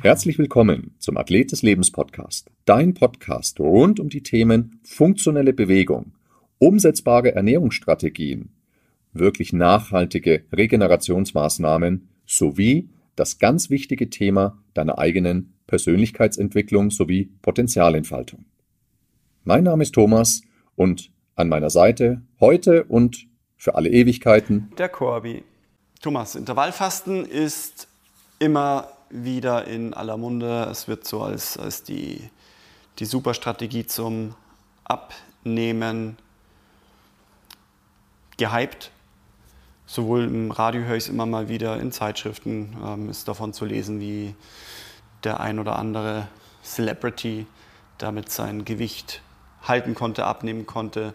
Herzlich willkommen zum Athlet des Lebens Podcast, dein Podcast rund um die Themen funktionelle Bewegung, umsetzbare Ernährungsstrategien, wirklich nachhaltige Regenerationsmaßnahmen sowie das ganz wichtige Thema deiner eigenen Persönlichkeitsentwicklung sowie Potenzialentfaltung. Mein Name ist Thomas und an meiner Seite heute und für alle Ewigkeiten der Corby. Thomas, Intervallfasten ist immer wieder in aller Munde. Es wird so als, als die, die Superstrategie zum Abnehmen gehypt. Sowohl im Radio höre ich es immer mal wieder, in Zeitschriften ähm, ist davon zu lesen, wie der ein oder andere Celebrity damit sein Gewicht halten konnte, abnehmen konnte.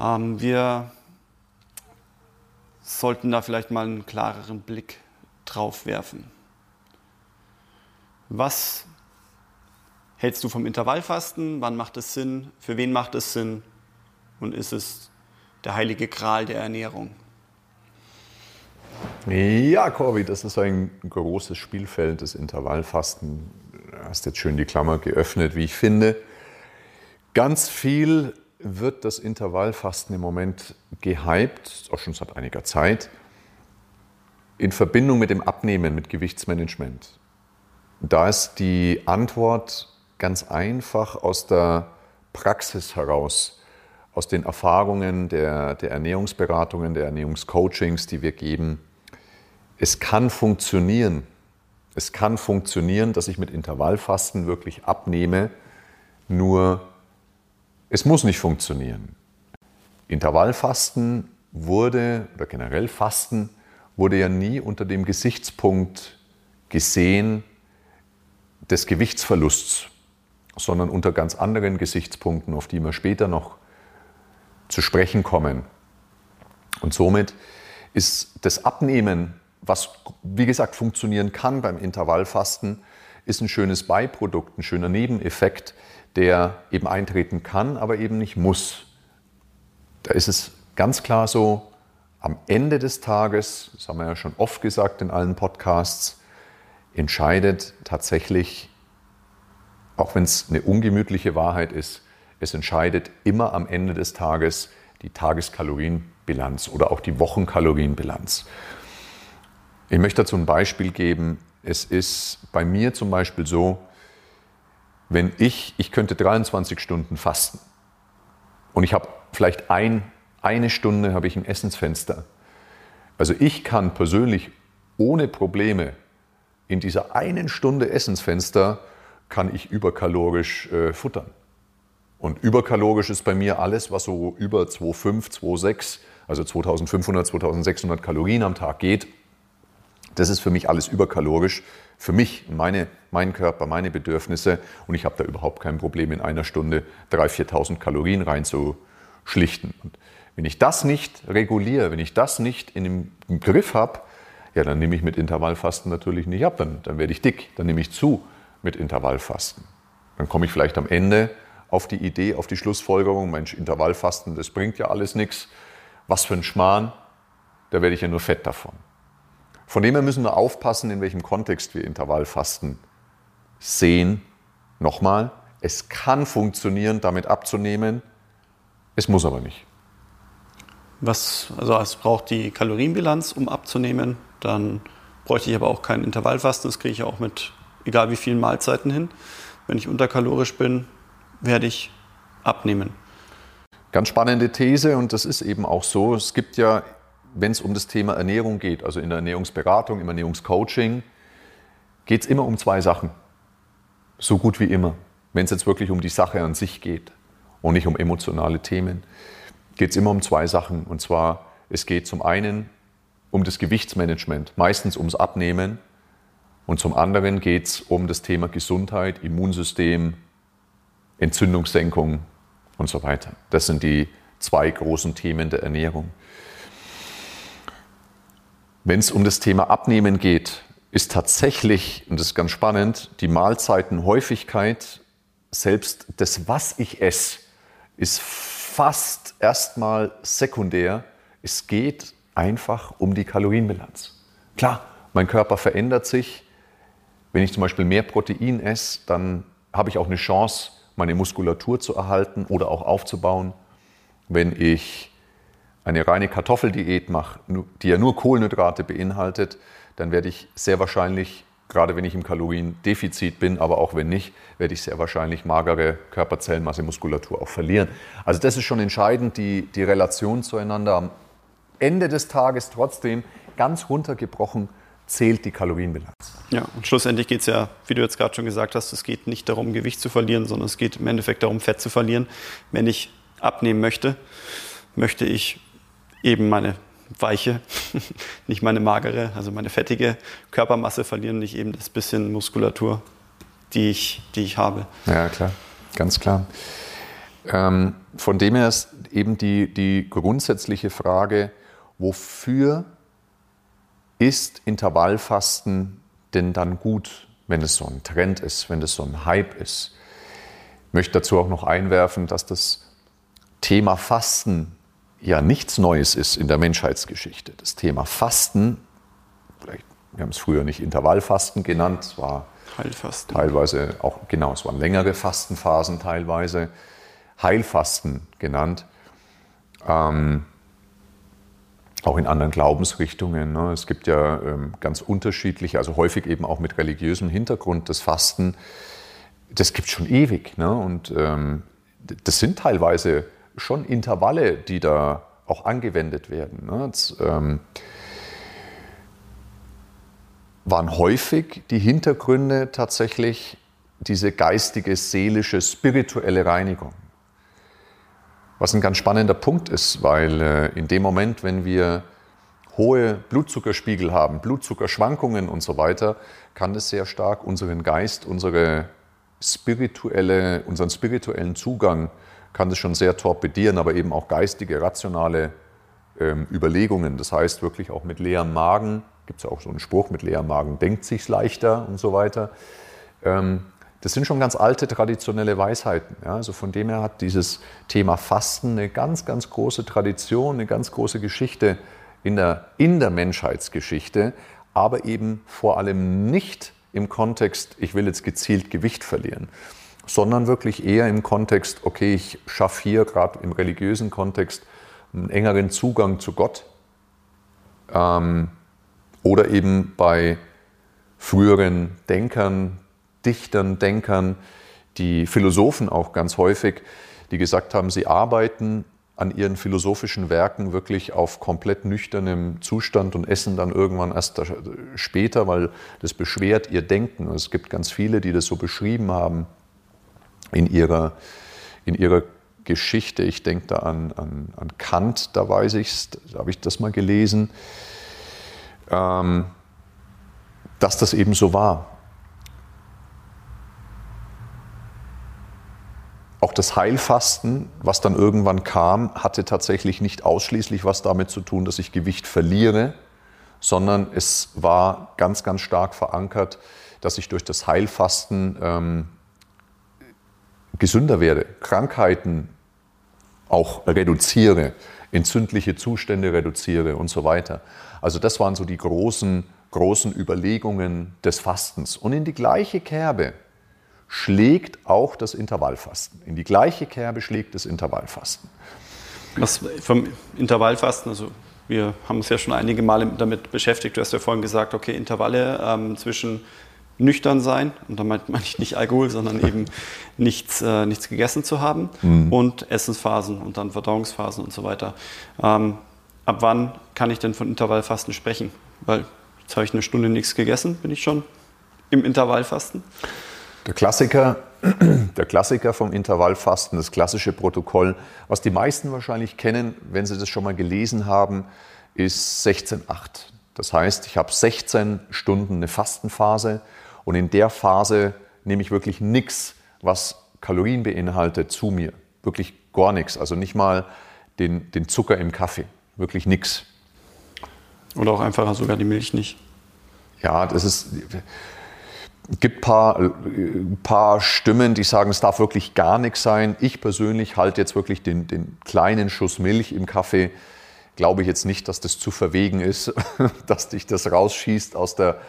Ähm, wir sollten da vielleicht mal einen klareren Blick drauf werfen. Was hältst du vom Intervallfasten? Wann macht es Sinn? Für wen macht es Sinn? Und ist es der heilige Gral der Ernährung? Ja, Corby, das ist ein großes Spielfeld, das Intervallfasten. Du hast jetzt schön die Klammer geöffnet, wie ich finde. Ganz viel wird das Intervallfasten im Moment gehypt, auch schon seit einiger Zeit, in Verbindung mit dem Abnehmen, mit Gewichtsmanagement. Da ist die Antwort ganz einfach aus der Praxis heraus, aus den Erfahrungen der, der Ernährungsberatungen, der Ernährungscoachings, die wir geben. Es kann funktionieren. Es kann funktionieren, dass ich mit Intervallfasten wirklich abnehme, nur es muss nicht funktionieren. Intervallfasten wurde, oder generell Fasten, wurde ja nie unter dem Gesichtspunkt gesehen, des Gewichtsverlusts, sondern unter ganz anderen Gesichtspunkten, auf die wir später noch zu sprechen kommen. Und somit ist das Abnehmen, was wie gesagt funktionieren kann beim Intervallfasten, ist ein schönes Beiprodukt, ein schöner Nebeneffekt, der eben eintreten kann, aber eben nicht muss. Da ist es ganz klar so, am Ende des Tages, das haben wir ja schon oft gesagt in allen Podcasts, entscheidet tatsächlich, auch wenn es eine ungemütliche Wahrheit ist, es entscheidet immer am Ende des Tages die Tageskalorienbilanz oder auch die Wochenkalorienbilanz. Ich möchte dazu ein Beispiel geben. Es ist bei mir zum Beispiel so, wenn ich, ich könnte 23 Stunden fasten und ich habe vielleicht ein, eine Stunde habe ich ein Essensfenster. Also ich kann persönlich ohne Probleme in dieser einen Stunde Essensfenster kann ich überkalorisch äh, futtern. Und überkalorisch ist bei mir alles, was so über 2,5, 2,6, also 2500, 2600 Kalorien am Tag geht. Das ist für mich alles überkalorisch. Für mich, meine, mein Körper, meine Bedürfnisse. Und ich habe da überhaupt kein Problem, in einer Stunde 3.000, 4.000 Kalorien reinzuschlichten. Und wenn ich das nicht reguliere, wenn ich das nicht in dem Griff habe, ja, dann nehme ich mit Intervallfasten natürlich nicht ab, dann, dann werde ich dick, dann nehme ich zu mit Intervallfasten. Dann komme ich vielleicht am Ende auf die Idee, auf die Schlussfolgerung, Mensch, Intervallfasten, das bringt ja alles nichts. Was für ein Schmarrn, da werde ich ja nur fett davon. Von dem her müssen wir aufpassen, in welchem Kontext wir Intervallfasten sehen. Nochmal, es kann funktionieren, damit abzunehmen, es muss aber nicht. Was, also es braucht die Kalorienbilanz, um abzunehmen. Dann bräuchte ich aber auch kein Intervallfasten. Das kriege ich auch mit egal wie vielen Mahlzeiten hin. Wenn ich unterkalorisch bin, werde ich abnehmen. Ganz spannende These und das ist eben auch so. Es gibt ja, wenn es um das Thema Ernährung geht, also in der Ernährungsberatung, im Ernährungscoaching, geht es immer um zwei Sachen. So gut wie immer. Wenn es jetzt wirklich um die Sache an sich geht und nicht um emotionale Themen, geht es immer um zwei Sachen. Und zwar, es geht zum einen um das Gewichtsmanagement, meistens ums Abnehmen. Und zum anderen geht es um das Thema Gesundheit, Immunsystem, Entzündungssenkung und so weiter. Das sind die zwei großen Themen der Ernährung. Wenn es um das Thema Abnehmen geht, ist tatsächlich, und das ist ganz spannend, die Mahlzeitenhäufigkeit selbst das, was ich esse, ist fast erstmal sekundär. Es geht einfach um die Kalorienbilanz. Klar, mein Körper verändert sich. Wenn ich zum Beispiel mehr Protein esse, dann habe ich auch eine Chance, meine Muskulatur zu erhalten oder auch aufzubauen. Wenn ich eine reine Kartoffeldiät mache, die ja nur Kohlenhydrate beinhaltet, dann werde ich sehr wahrscheinlich, gerade wenn ich im Kaloriendefizit bin, aber auch wenn nicht, werde ich sehr wahrscheinlich magere Körperzellenmasse, Muskulatur auch verlieren. Also das ist schon entscheidend, die, die Relation zueinander. Am Ende des Tages trotzdem ganz runtergebrochen zählt die Kalorienbilanz. Ja, und schlussendlich geht es ja, wie du jetzt gerade schon gesagt hast, es geht nicht darum, Gewicht zu verlieren, sondern es geht im Endeffekt darum, Fett zu verlieren. Wenn ich abnehmen möchte, möchte ich eben meine weiche, nicht meine magere, also meine fettige Körpermasse verlieren, nicht eben das bisschen Muskulatur, die ich, die ich habe. Ja, klar, ganz klar. Ähm, von dem her ist eben die, die grundsätzliche Frage, wofür ist Intervallfasten denn dann gut, wenn es so ein Trend ist, wenn es so ein Hype ist? Ich möchte dazu auch noch einwerfen, dass das Thema Fasten ja nichts Neues ist in der Menschheitsgeschichte. Das Thema Fasten, vielleicht, wir haben es früher nicht Intervallfasten genannt, es war Heilfasten. teilweise auch, genau, es waren längere Fastenphasen teilweise, Heilfasten genannt. Ähm, auch in anderen Glaubensrichtungen. Ne? Es gibt ja ähm, ganz unterschiedliche, also häufig eben auch mit religiösem Hintergrund das Fasten. Das gibt es schon ewig. Ne? Und ähm, das sind teilweise schon Intervalle, die da auch angewendet werden. Ne? Das, ähm, waren häufig die Hintergründe tatsächlich diese geistige, seelische, spirituelle Reinigung. Was ein ganz spannender Punkt ist, weil äh, in dem Moment, wenn wir hohe Blutzuckerspiegel haben, Blutzuckerschwankungen und so weiter, kann das sehr stark unseren Geist, unsere spirituelle, unseren spirituellen Zugang kann das schon sehr torpedieren, aber eben auch geistige, rationale ähm, Überlegungen. Das heißt wirklich auch mit leerem Magen, gibt es ja auch so einen Spruch, mit leerem Magen denkt sich's leichter und so weiter. Ähm, das sind schon ganz alte traditionelle Weisheiten. Ja? Also von dem her hat dieses Thema Fasten eine ganz, ganz große Tradition, eine ganz große Geschichte in der, in der Menschheitsgeschichte, aber eben vor allem nicht im Kontext, ich will jetzt gezielt Gewicht verlieren, sondern wirklich eher im Kontext, okay, ich schaffe hier gerade im religiösen Kontext einen engeren Zugang zu Gott ähm, oder eben bei früheren Denkern, Dichtern, Denkern, die Philosophen auch ganz häufig, die gesagt haben, sie arbeiten an ihren philosophischen Werken wirklich auf komplett nüchternem Zustand und essen dann irgendwann erst später, weil das beschwert ihr Denken. Es gibt ganz viele, die das so beschrieben haben in ihrer, in ihrer Geschichte. Ich denke da an, an, an Kant, da weiß ich da habe ich das mal gelesen, ähm, dass das eben so war. Auch das Heilfasten, was dann irgendwann kam, hatte tatsächlich nicht ausschließlich was damit zu tun, dass ich Gewicht verliere, sondern es war ganz, ganz stark verankert, dass ich durch das Heilfasten ähm, gesünder werde, Krankheiten auch reduziere, entzündliche Zustände reduziere und so weiter. Also das waren so die großen, großen Überlegungen des Fastens. Und in die gleiche Kerbe schlägt auch das Intervallfasten. In die gleiche Kerbe schlägt das Intervallfasten. Was vom Intervallfasten, also wir haben uns ja schon einige Male damit beschäftigt. Du hast ja vorhin gesagt, okay, Intervalle ähm, zwischen nüchtern sein, und damit meine ich nicht Alkohol, sondern eben nichts, äh, nichts gegessen zu haben mhm. und Essensphasen und dann Verdauungsphasen und so weiter. Ähm, ab wann kann ich denn von Intervallfasten sprechen? Weil jetzt habe ich eine Stunde nichts gegessen, bin ich schon im Intervallfasten? Der Klassiker, der Klassiker vom Intervallfasten, das klassische Protokoll, was die meisten wahrscheinlich kennen, wenn sie das schon mal gelesen haben, ist 16-8. Das heißt, ich habe 16 Stunden eine Fastenphase und in der Phase nehme ich wirklich nichts, was Kalorien beinhaltet, zu mir. Wirklich gar nichts. Also nicht mal den, den Zucker im Kaffee. Wirklich nichts. Oder auch einfach sogar die Milch nicht. Ja, das ist. Es gibt ein paar, paar Stimmen, die sagen, es darf wirklich gar nichts sein. Ich persönlich halte jetzt wirklich den, den kleinen Schuss Milch im Kaffee. Glaube ich jetzt nicht, dass das zu verwegen ist, dass dich das rausschießt aus, der,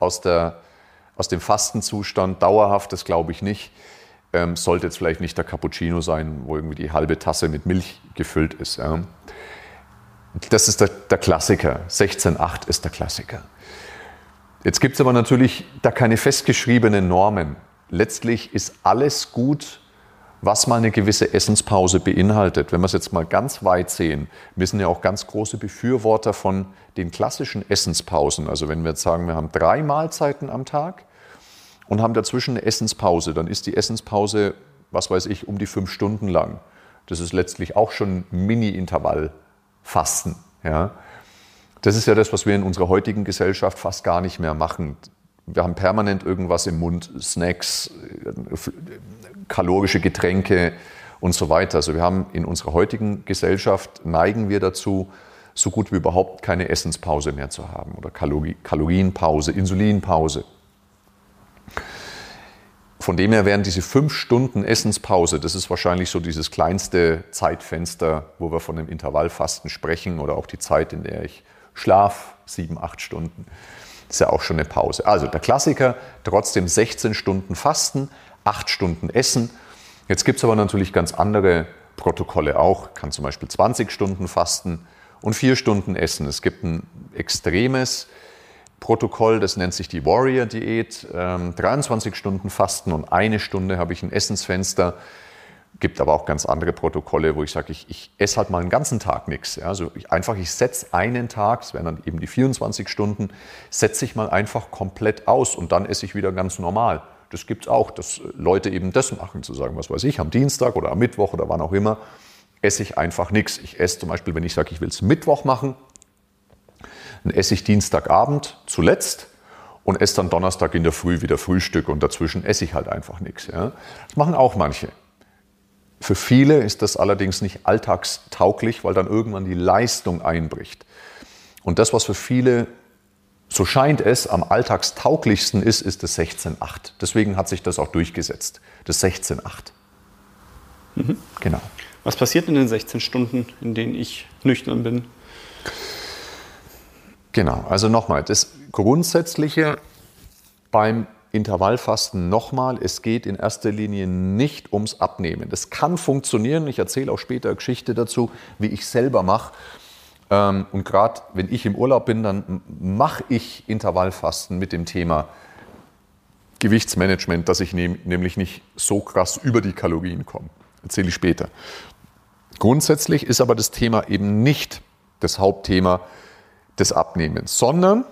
aus, der, aus dem Fastenzustand. Dauerhaft, das glaube ich nicht. Ähm, sollte jetzt vielleicht nicht der Cappuccino sein, wo irgendwie die halbe Tasse mit Milch gefüllt ist. Ja. Das ist der, der Klassiker. 16,8 ist der Klassiker. Jetzt gibt es aber natürlich da keine festgeschriebenen Normen. Letztlich ist alles gut, was mal eine gewisse Essenspause beinhaltet. Wenn wir es jetzt mal ganz weit sehen, wir sind ja auch ganz große Befürworter von den klassischen Essenspausen. Also wenn wir jetzt sagen, wir haben drei Mahlzeiten am Tag und haben dazwischen eine Essenspause, dann ist die Essenspause, was weiß ich, um die fünf Stunden lang. Das ist letztlich auch schon Mini-Intervall-Fasten. Ja? Das ist ja das, was wir in unserer heutigen Gesellschaft fast gar nicht mehr machen. Wir haben permanent irgendwas im Mund, Snacks, kalorische Getränke und so weiter. Also wir haben in unserer heutigen Gesellschaft neigen wir dazu, so gut wie überhaupt keine Essenspause mehr zu haben oder Kalorienpause, Insulinpause. Von dem her wären diese fünf Stunden Essenspause, das ist wahrscheinlich so dieses kleinste Zeitfenster, wo wir von dem Intervallfasten sprechen oder auch die Zeit, in der ich Schlaf, sieben, acht Stunden. Das ist ja auch schon eine Pause. Also der Klassiker, trotzdem 16 Stunden Fasten, acht Stunden Essen. Jetzt gibt es aber natürlich ganz andere Protokolle auch. Kann zum Beispiel 20 Stunden fasten und vier Stunden essen. Es gibt ein extremes Protokoll, das nennt sich die Warrior-Diät. 23 ähm, Stunden Fasten und eine Stunde habe ich ein Essensfenster gibt aber auch ganz andere Protokolle, wo ich sage, ich, ich esse halt mal einen ganzen Tag nichts. Also ich, einfach, ich setze einen Tag, das wären dann eben die 24 Stunden, setze ich mal einfach komplett aus und dann esse ich wieder ganz normal. Das gibt es auch, dass Leute eben das machen, zu sagen, was weiß ich, am Dienstag oder am Mittwoch oder wann auch immer, esse ich einfach nichts. Ich esse zum Beispiel, wenn ich sage, ich will es Mittwoch machen, dann esse ich Dienstagabend zuletzt und esse dann Donnerstag in der Früh wieder Frühstück und dazwischen esse ich halt einfach nichts. Ja. Das machen auch manche. Für viele ist das allerdings nicht alltagstauglich, weil dann irgendwann die Leistung einbricht. Und das, was für viele, so scheint es, am alltagstauglichsten ist, ist das 16.8. Deswegen hat sich das auch durchgesetzt, das 16.8. Mhm. Genau. Was passiert in den 16 Stunden, in denen ich nüchtern bin? Genau, also nochmal, das Grundsätzliche beim Intervallfasten nochmal, es geht in erster Linie nicht ums Abnehmen. Das kann funktionieren, ich erzähle auch später Geschichte dazu, wie ich selber mache. Ähm, und gerade wenn ich im Urlaub bin, dann mache ich Intervallfasten mit dem Thema Gewichtsmanagement, dass ich nämlich nicht so krass über die Kalorien komme. Erzähle ich später. Grundsätzlich ist aber das Thema eben nicht das Hauptthema des Abnehmens, sondern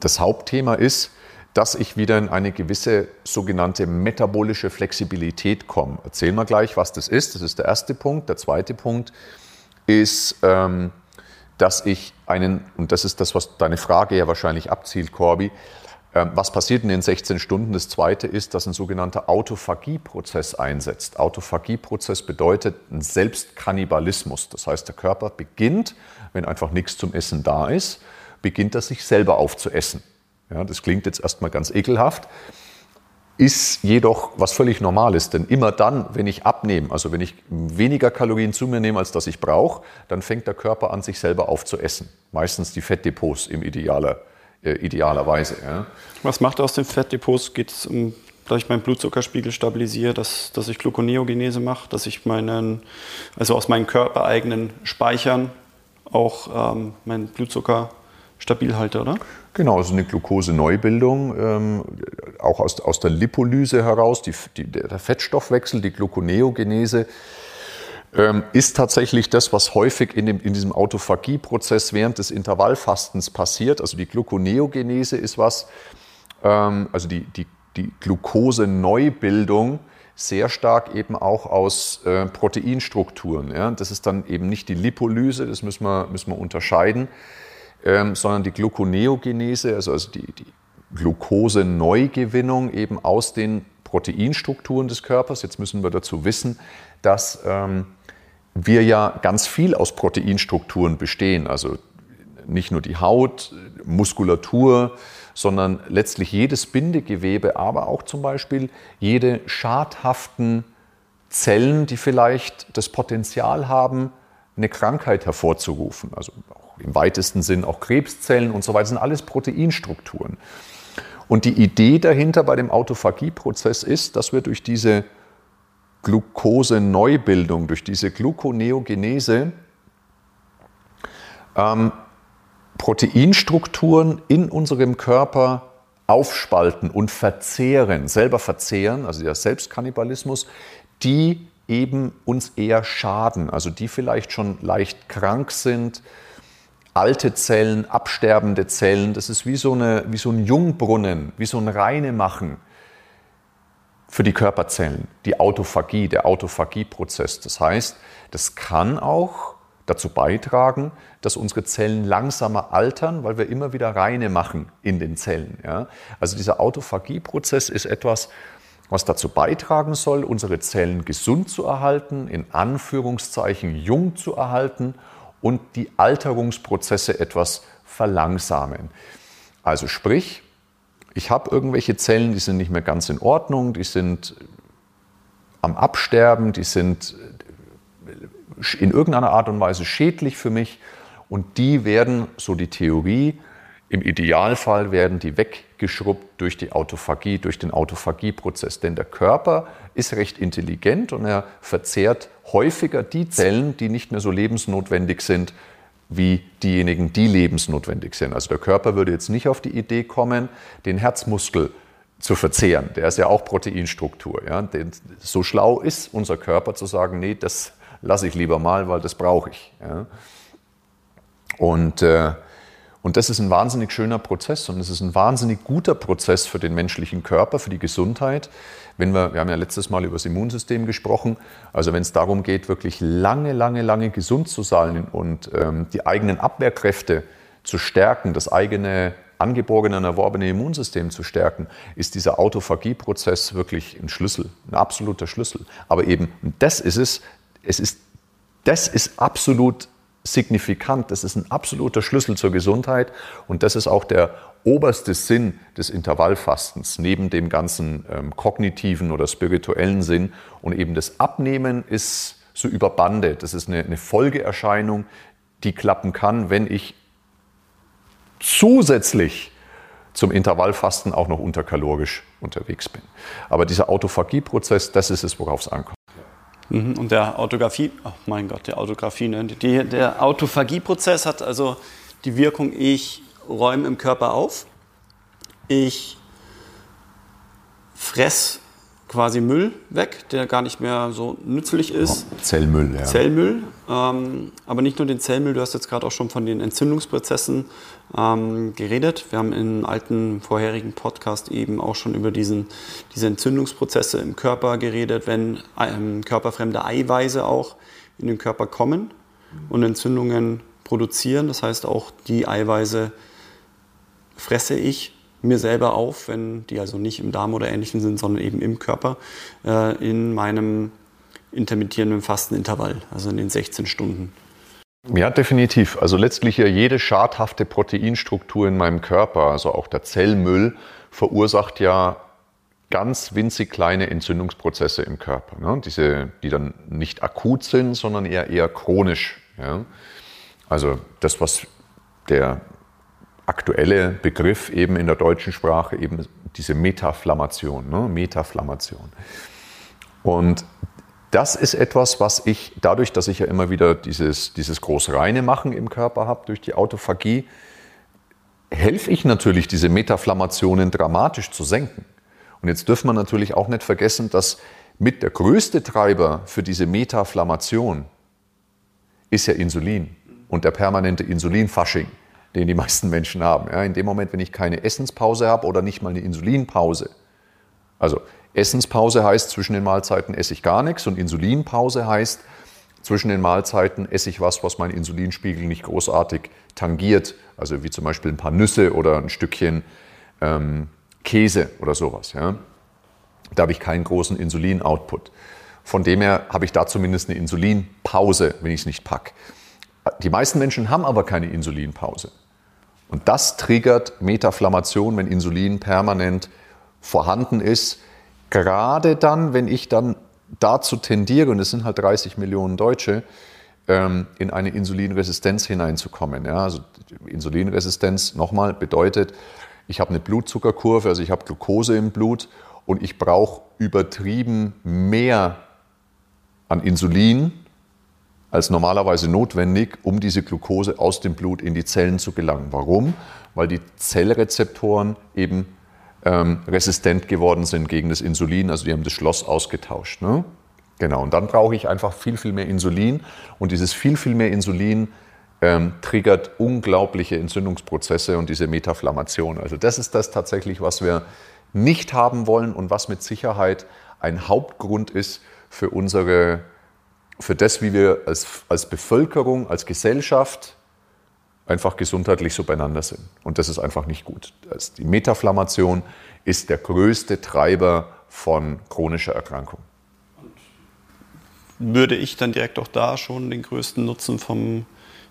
das Hauptthema ist, dass ich wieder in eine gewisse sogenannte metabolische Flexibilität komme. Erzählen wir gleich, was das ist. Das ist der erste Punkt. Der zweite Punkt ist, ähm, dass ich einen, und das ist das, was deine Frage ja wahrscheinlich abzielt, Corby, was passiert in den 16 Stunden? Das zweite ist, dass ein sogenannter Autophagieprozess einsetzt. Autophagieprozess bedeutet ein Selbstkannibalismus. Das heißt, der Körper beginnt, wenn einfach nichts zum Essen da ist, beginnt er sich selber aufzuessen. Ja, das klingt jetzt erstmal ganz ekelhaft, ist jedoch was völlig Normales. Denn immer dann, wenn ich abnehme, also wenn ich weniger Kalorien zu mir nehme, als das ich brauche, dann fängt der Körper an, sich selber aufzuessen. Meistens die Fettdepots im idealer, äh, idealerweise. Ja. Was macht er aus den Fettdepots? Geht es um dass ich meinen Blutzuckerspiegel stabilisiere, dass, dass ich Gluconeogenese mache, dass ich meinen, also aus meinen körpereigenen Speichern auch ähm, meinen Blutzucker stabil halte, oder? Genau, also eine Glucose-Neubildung, ähm, auch aus, aus der Lipolyse heraus, die, die, der Fettstoffwechsel, die Gluconeogenese, ist tatsächlich das, was häufig in, dem, in diesem Autophagie-Prozess während des Intervallfastens passiert. Also die Gluconeogenese ist was, ähm, also die, die, die Glucose-Neubildung, sehr stark eben auch aus äh, Proteinstrukturen. Ja? Das ist dann eben nicht die Lipolyse, das müssen wir, müssen wir unterscheiden ähm, sondern die Gluconeogenese, also, also die, die Glucose-Neugewinnung eben aus den Proteinstrukturen des Körpers. Jetzt müssen wir dazu wissen, dass ähm, wir ja ganz viel aus Proteinstrukturen bestehen. Also nicht nur die Haut, Muskulatur, sondern letztlich jedes Bindegewebe, aber auch zum Beispiel jede schadhaften Zellen, die vielleicht das Potenzial haben, eine Krankheit hervorzurufen. Also im weitesten Sinn auch Krebszellen und so weiter, sind alles Proteinstrukturen. Und die Idee dahinter bei dem Autophagieprozess ist, dass wir durch diese Glucose-Neubildung, durch diese Gluconeogenese ähm, Proteinstrukturen in unserem Körper aufspalten und verzehren, selber verzehren, also der Selbstkannibalismus, die eben uns eher schaden, also die vielleicht schon leicht krank sind, alte Zellen, absterbende Zellen, das ist wie so, eine, wie so ein Jungbrunnen, wie so ein Reinemachen für die Körperzellen, die Autophagie, der Autophagieprozess. Das heißt, das kann auch dazu beitragen, dass unsere Zellen langsamer altern, weil wir immer wieder reine machen in den Zellen. Ja? Also dieser Autophagieprozess ist etwas, was dazu beitragen soll, unsere Zellen gesund zu erhalten, in Anführungszeichen jung zu erhalten und die Alterungsprozesse etwas verlangsamen. Also sprich, ich habe irgendwelche Zellen, die sind nicht mehr ganz in Ordnung, die sind am Absterben, die sind in irgendeiner Art und Weise schädlich für mich und die werden, so die Theorie, im Idealfall werden die weggeschrubbt durch die Autophagie, durch den Autophagieprozess. Denn der Körper ist recht intelligent und er verzehrt häufiger die Zellen, die nicht mehr so lebensnotwendig sind, wie diejenigen, die lebensnotwendig sind. Also der Körper würde jetzt nicht auf die Idee kommen, den Herzmuskel zu verzehren. Der ist ja auch Proteinstruktur. Ja? so schlau ist unser Körper zu sagen, nee, das lasse ich lieber mal, weil das brauche ich. Ja? Und äh, und das ist ein wahnsinnig schöner Prozess und es ist ein wahnsinnig guter Prozess für den menschlichen Körper, für die Gesundheit. Wenn wir, wir haben ja letztes Mal über das Immunsystem gesprochen, also wenn es darum geht, wirklich lange, lange, lange gesund zu sein und ähm, die eigenen Abwehrkräfte zu stärken, das eigene angeborene und erworbene Immunsystem zu stärken, ist dieser Autophagieprozess wirklich ein Schlüssel, ein absoluter Schlüssel. Aber eben, das ist es, es ist, das ist absolut signifikant. Das ist ein absoluter Schlüssel zur Gesundheit und das ist auch der oberste Sinn des Intervallfastens, neben dem ganzen ähm, kognitiven oder spirituellen Sinn. Und eben das Abnehmen ist so über Bande. Das ist eine, eine Folgeerscheinung, die klappen kann, wenn ich zusätzlich zum Intervallfasten auch noch unterkalorisch unterwegs bin. Aber dieser Autophagieprozess, das ist es, worauf es ankommt. Mhm, und der Autographie, oh mein Gott, der Autographie, ne? Die, der Autophagieprozess hat also die Wirkung, ich räume im Körper auf, ich fress quasi Müll weg, der gar nicht mehr so nützlich ist. Oh, Zellmüll, ja. Zellmüll, ähm, aber nicht nur den Zellmüll, du hast jetzt gerade auch schon von den Entzündungsprozessen ähm, geredet. Wir haben in einem alten vorherigen Podcast eben auch schon über diesen, diese Entzündungsprozesse im Körper geredet, wenn ähm, körperfremde Eiweiße auch in den Körper kommen und Entzündungen produzieren. Das heißt, auch die Eiweiße fresse ich mir selber auf, wenn die also nicht im Darm oder ähnlichen sind, sondern eben im Körper, äh, in meinem intermittierenden Fastenintervall, also in den 16 Stunden. Ja, definitiv. Also letztlich ja jede schadhafte Proteinstruktur in meinem Körper, also auch der Zellmüll, verursacht ja ganz winzig kleine Entzündungsprozesse im Körper. Ne? Diese, die dann nicht akut sind, sondern eher, eher chronisch. Ja? Also das, was der aktuelle Begriff eben in der deutschen Sprache eben diese Metaflammation, ne? Metaflammation. Und das ist etwas, was ich dadurch, dass ich ja immer wieder dieses, dieses großreine Machen im Körper habe durch die Autophagie, helfe ich natürlich, diese Metaflammationen dramatisch zu senken. Und jetzt dürfen wir natürlich auch nicht vergessen, dass mit der größte Treiber für diese Metaflammation ist ja Insulin und der permanente Insulinfasching den die meisten Menschen haben. Ja, in dem Moment, wenn ich keine Essenspause habe oder nicht mal eine Insulinpause. Also Essenspause heißt, zwischen den Mahlzeiten esse ich gar nichts und Insulinpause heißt, zwischen den Mahlzeiten esse ich was, was meinen Insulinspiegel nicht großartig tangiert. Also wie zum Beispiel ein paar Nüsse oder ein Stückchen ähm, Käse oder sowas. Ja. Da habe ich keinen großen Insulin-Output. Von dem her habe ich da zumindest eine Insulinpause, wenn ich es nicht packe. Die meisten Menschen haben aber keine Insulinpause. Und das triggert Metaflammation, wenn Insulin permanent vorhanden ist. Gerade dann, wenn ich dann dazu tendiere, und es sind halt 30 Millionen Deutsche, ähm, in eine Insulinresistenz hineinzukommen. Ja, also Insulinresistenz nochmal bedeutet, ich habe eine Blutzuckerkurve, also ich habe Glucose im Blut und ich brauche übertrieben mehr an Insulin als normalerweise notwendig, um diese Glucose aus dem Blut in die Zellen zu gelangen. Warum? Weil die Zellrezeptoren eben ähm, resistent geworden sind gegen das Insulin, also die haben das Schloss ausgetauscht. Ne? Genau, und dann brauche ich einfach viel, viel mehr Insulin und dieses viel, viel mehr Insulin ähm, triggert unglaubliche Entzündungsprozesse und diese Metaflammation. Also das ist das tatsächlich, was wir nicht haben wollen und was mit Sicherheit ein Hauptgrund ist für unsere für das, wie wir als, als Bevölkerung, als Gesellschaft einfach gesundheitlich so beieinander sind. Und das ist einfach nicht gut. Die Metaflammation ist der größte Treiber von chronischer Erkrankung. Würde ich dann direkt auch da schon den größten Nutzen vom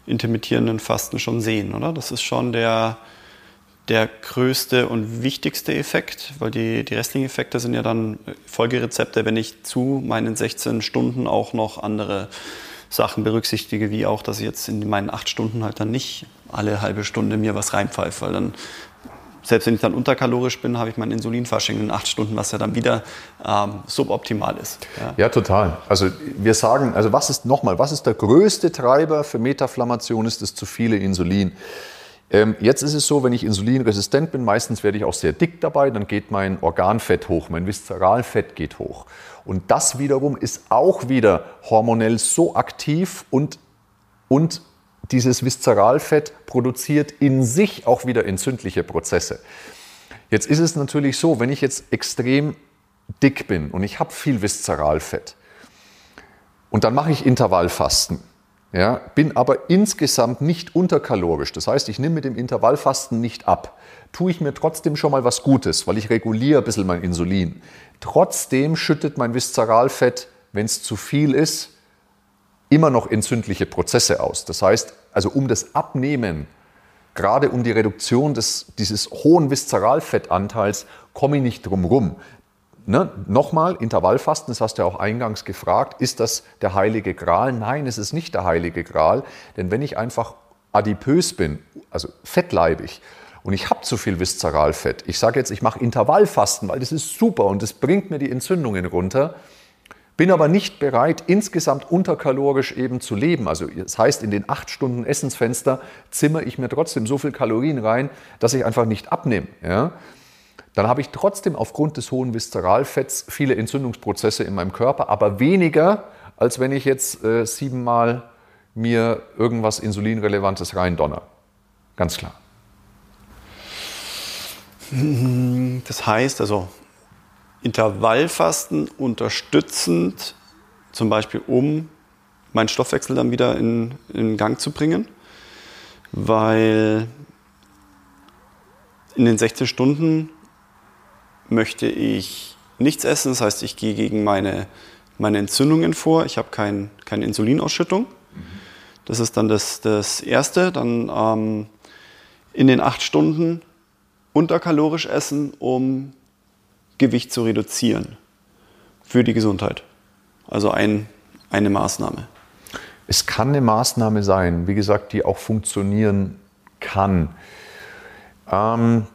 intermittierenden Fasten schon sehen, oder? Das ist schon der, der größte und wichtigste Effekt, weil die, die restlichen Effekte sind ja dann Folgerezepte, wenn ich zu meinen 16 Stunden auch noch andere Sachen berücksichtige, wie auch, dass ich jetzt in meinen acht Stunden halt dann nicht alle halbe Stunde mir was reinpfeife, weil dann selbst wenn ich dann unterkalorisch bin, habe ich mein Insulinfasching in acht Stunden, was ja dann wieder ähm, suboptimal ist. Ja. ja. total. Also wir sagen, also was ist nochmal, was ist der größte Treiber für Metaflammation? Ist das zu viele Insulin? Ähm, jetzt ist es so, wenn ich insulinresistent bin, meistens werde ich auch sehr dick dabei, dann geht mein Organfett hoch, mein Viszeralfett geht hoch. Und das wiederum ist auch wieder hormonell so aktiv und, und dieses Viszeralfett produziert in sich auch wieder entzündliche Prozesse. Jetzt ist es natürlich so, wenn ich jetzt extrem dick bin und ich habe viel Viszeralfett und dann mache ich Intervallfasten, ja, bin aber insgesamt nicht unterkalorisch. Das heißt, ich nehme mit dem Intervallfasten nicht ab. Tue ich mir trotzdem schon mal was Gutes, weil ich reguliere ein bisschen mein Insulin. Trotzdem schüttet mein Viszeralfett, wenn es zu viel ist, immer noch entzündliche Prozesse aus. Das heißt, also um das Abnehmen, gerade um die Reduktion des, dieses hohen Viszeralfettanteils, komme ich nicht drum rum. Ne? Nochmal, Intervallfasten, das hast du ja auch eingangs gefragt, ist das der heilige Gral? Nein, es ist nicht der heilige Gral, denn wenn ich einfach adipös bin, also fettleibig, und ich habe zu viel Viszeralfett, ich sage jetzt, ich mache Intervallfasten, weil das ist super und das bringt mir die Entzündungen runter, bin aber nicht bereit, insgesamt unterkalorisch eben zu leben. Also das heißt, in den acht Stunden Essensfenster zimmer ich mir trotzdem so viel Kalorien rein, dass ich einfach nicht abnehme. Ja? Dann habe ich trotzdem aufgrund des hohen Viszeralfetts viele Entzündungsprozesse in meinem Körper, aber weniger, als wenn ich jetzt äh, siebenmal mir irgendwas Insulinrelevantes reindonner. Ganz klar. Das heißt also, Intervallfasten unterstützend, zum Beispiel um meinen Stoffwechsel dann wieder in, in Gang zu bringen, weil in den 16 Stunden möchte ich nichts essen, das heißt, ich gehe gegen meine, meine Entzündungen vor, ich habe kein, keine Insulinausschüttung. Das ist dann das, das Erste. Dann ähm, in den acht Stunden unterkalorisch essen, um Gewicht zu reduzieren für die Gesundheit. Also ein, eine Maßnahme. Es kann eine Maßnahme sein, wie gesagt, die auch funktionieren kann. Ähm,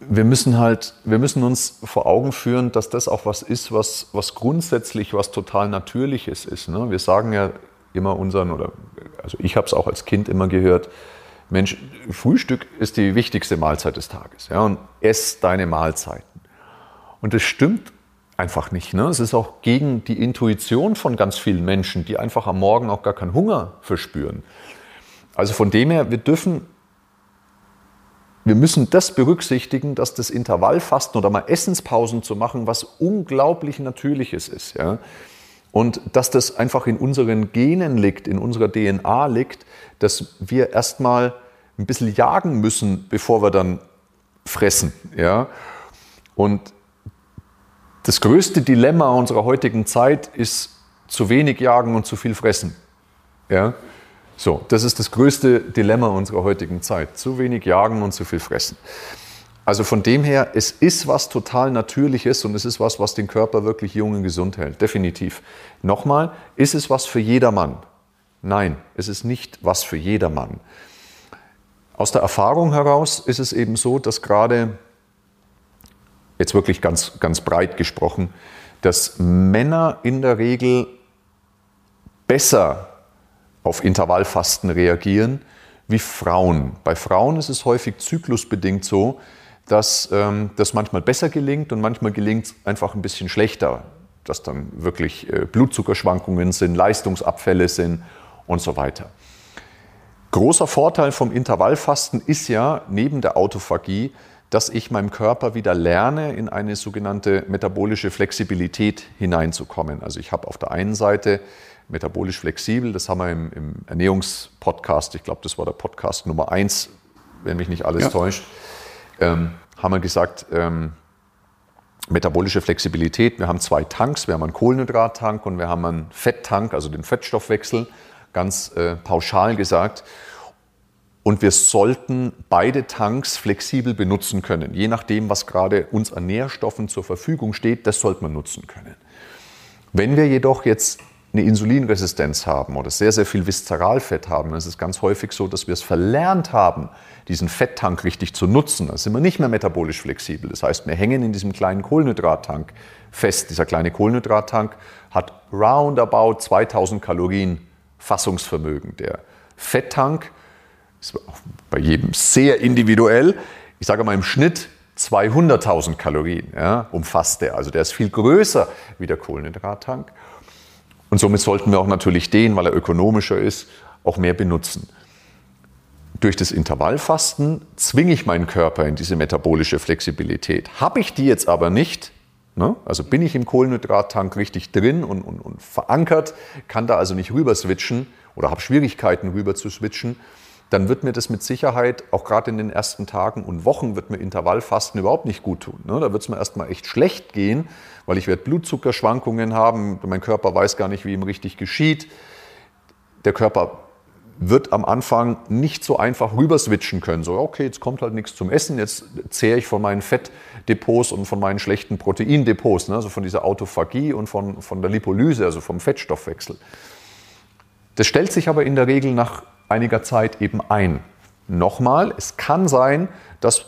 wir müssen halt, wir müssen uns vor Augen führen, dass das auch was ist, was, was grundsätzlich was total Natürliches ist. Ne? Wir sagen ja immer unseren, oder also ich habe es auch als Kind immer gehört, Mensch, Frühstück ist die wichtigste Mahlzeit des Tages. Ja, und ess deine Mahlzeiten. Und das stimmt einfach nicht. Ne? Es ist auch gegen die Intuition von ganz vielen Menschen, die einfach am Morgen auch gar keinen Hunger verspüren. Also von dem her, wir dürfen wir müssen das berücksichtigen, dass das Intervallfasten oder mal Essenspausen zu machen, was unglaublich Natürliches ist. Ja? Und dass das einfach in unseren Genen liegt, in unserer DNA liegt, dass wir erstmal ein bisschen jagen müssen, bevor wir dann fressen. Ja? Und das größte Dilemma unserer heutigen Zeit ist zu wenig jagen und zu viel fressen. Ja? So, das ist das größte Dilemma unserer heutigen Zeit. Zu wenig jagen und zu viel fressen. Also von dem her, es ist was total Natürliches und es ist was, was den Körper wirklich jung und gesund hält. Definitiv. Nochmal, ist es was für jedermann? Nein, es ist nicht was für jedermann. Aus der Erfahrung heraus ist es eben so, dass gerade, jetzt wirklich ganz, ganz breit gesprochen, dass Männer in der Regel besser auf Intervallfasten reagieren wie Frauen. Bei Frauen ist es häufig zyklusbedingt so, dass ähm, das manchmal besser gelingt und manchmal gelingt es einfach ein bisschen schlechter, dass dann wirklich äh, Blutzuckerschwankungen sind, Leistungsabfälle sind und so weiter. Großer Vorteil vom Intervallfasten ist ja neben der Autophagie, dass ich meinem Körper wieder lerne, in eine sogenannte metabolische Flexibilität hineinzukommen. Also ich habe auf der einen Seite metabolisch flexibel, das haben wir im, im Ernährungspodcast, ich glaube, das war der Podcast Nummer eins, wenn mich nicht alles ja. täuscht, ähm, haben wir gesagt, ähm, metabolische Flexibilität. Wir haben zwei Tanks, wir haben einen Kohlenhydrattank und wir haben einen Fetttank, also den Fettstoffwechsel, ganz äh, pauschal gesagt. Und wir sollten beide Tanks flexibel benutzen können. Je nachdem, was gerade uns an Nährstoffen zur Verfügung steht, das sollte man nutzen können. Wenn wir jedoch jetzt eine Insulinresistenz haben oder sehr, sehr viel Viszeralfett haben, dann ist es ganz häufig so, dass wir es verlernt haben, diesen Fetttank richtig zu nutzen. Dann sind wir nicht mehr metabolisch flexibel. Das heißt, wir hängen in diesem kleinen Kohlenhydrattank fest. Dieser kleine Kohlenhydrattank hat roundabout 2000 Kalorien Fassungsvermögen. Der Fetttank ist bei jedem sehr individuell. Ich sage mal im Schnitt 200.000 Kalorien ja, umfasst der. Also der ist viel größer wie der Kohlenhydrattank. Und somit sollten wir auch natürlich den, weil er ökonomischer ist, auch mehr benutzen. Durch das Intervallfasten zwinge ich meinen Körper in diese metabolische Flexibilität. Habe ich die jetzt aber nicht, ne, also bin ich im Kohlenhydrattank richtig drin und, und, und verankert, kann da also nicht rüber switchen oder habe Schwierigkeiten rüber zu switchen, dann wird mir das mit Sicherheit, auch gerade in den ersten Tagen und Wochen, wird mir Intervallfasten überhaupt nicht gut tun. Ne? Da wird es mir erstmal echt schlecht gehen, weil ich werde Blutzuckerschwankungen haben, mein Körper weiß gar nicht, wie ihm richtig geschieht. Der Körper wird am Anfang nicht so einfach rüber switchen können. So, okay, jetzt kommt halt nichts zum Essen, jetzt zehre ich von meinen Fettdepots und von meinen schlechten Proteindepots, ne? also von dieser Autophagie und von, von der Lipolyse, also vom Fettstoffwechsel. Das stellt sich aber in der Regel nach einiger Zeit eben ein. Nochmal, es kann sein, dass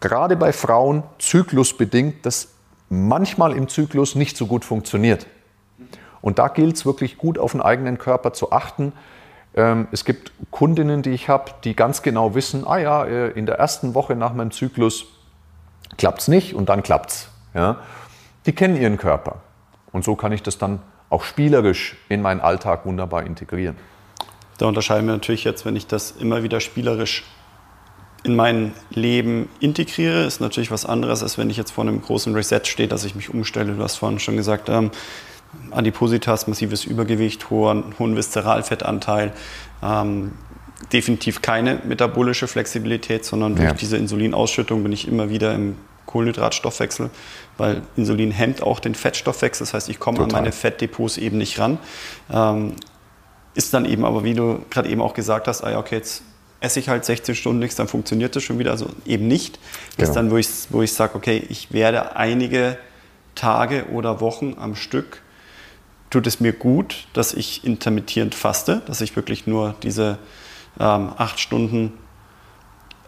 gerade bei Frauen zyklusbedingt das manchmal im Zyklus nicht so gut funktioniert. Und da gilt es wirklich gut auf den eigenen Körper zu achten. Ähm, es gibt Kundinnen, die ich habe, die ganz genau wissen, ah ja, äh, in der ersten Woche nach meinem Zyklus klappt es nicht und dann klappt es. Ja? Die kennen ihren Körper. Und so kann ich das dann auch spielerisch in meinen Alltag wunderbar integrieren. Da unterscheiden wir natürlich jetzt, wenn ich das immer wieder spielerisch in mein Leben integriere, ist natürlich was anderes, als wenn ich jetzt vor einem großen Reset stehe, dass ich mich umstelle. Du hast vorhin schon gesagt, ähm, Adipositas, massives Übergewicht, hohen, hohen Viszeralfettanteil, ähm, definitiv keine metabolische Flexibilität, sondern durch ja. diese Insulinausschüttung bin ich immer wieder im Kohlenhydratstoffwechsel, weil Insulin hemmt auch den Fettstoffwechsel. Das heißt, ich komme Total. an meine Fettdepots eben nicht ran. Ähm, ist dann eben aber, wie du gerade eben auch gesagt hast, ah ja, okay, jetzt esse ich halt 16 Stunden nichts, dann funktioniert das schon wieder. Also eben nicht. Das genau. ist dann, wo ich, wo ich sage, okay, ich werde einige Tage oder Wochen am Stück, tut es mir gut, dass ich intermittierend faste, dass ich wirklich nur diese ähm, 8 Stunden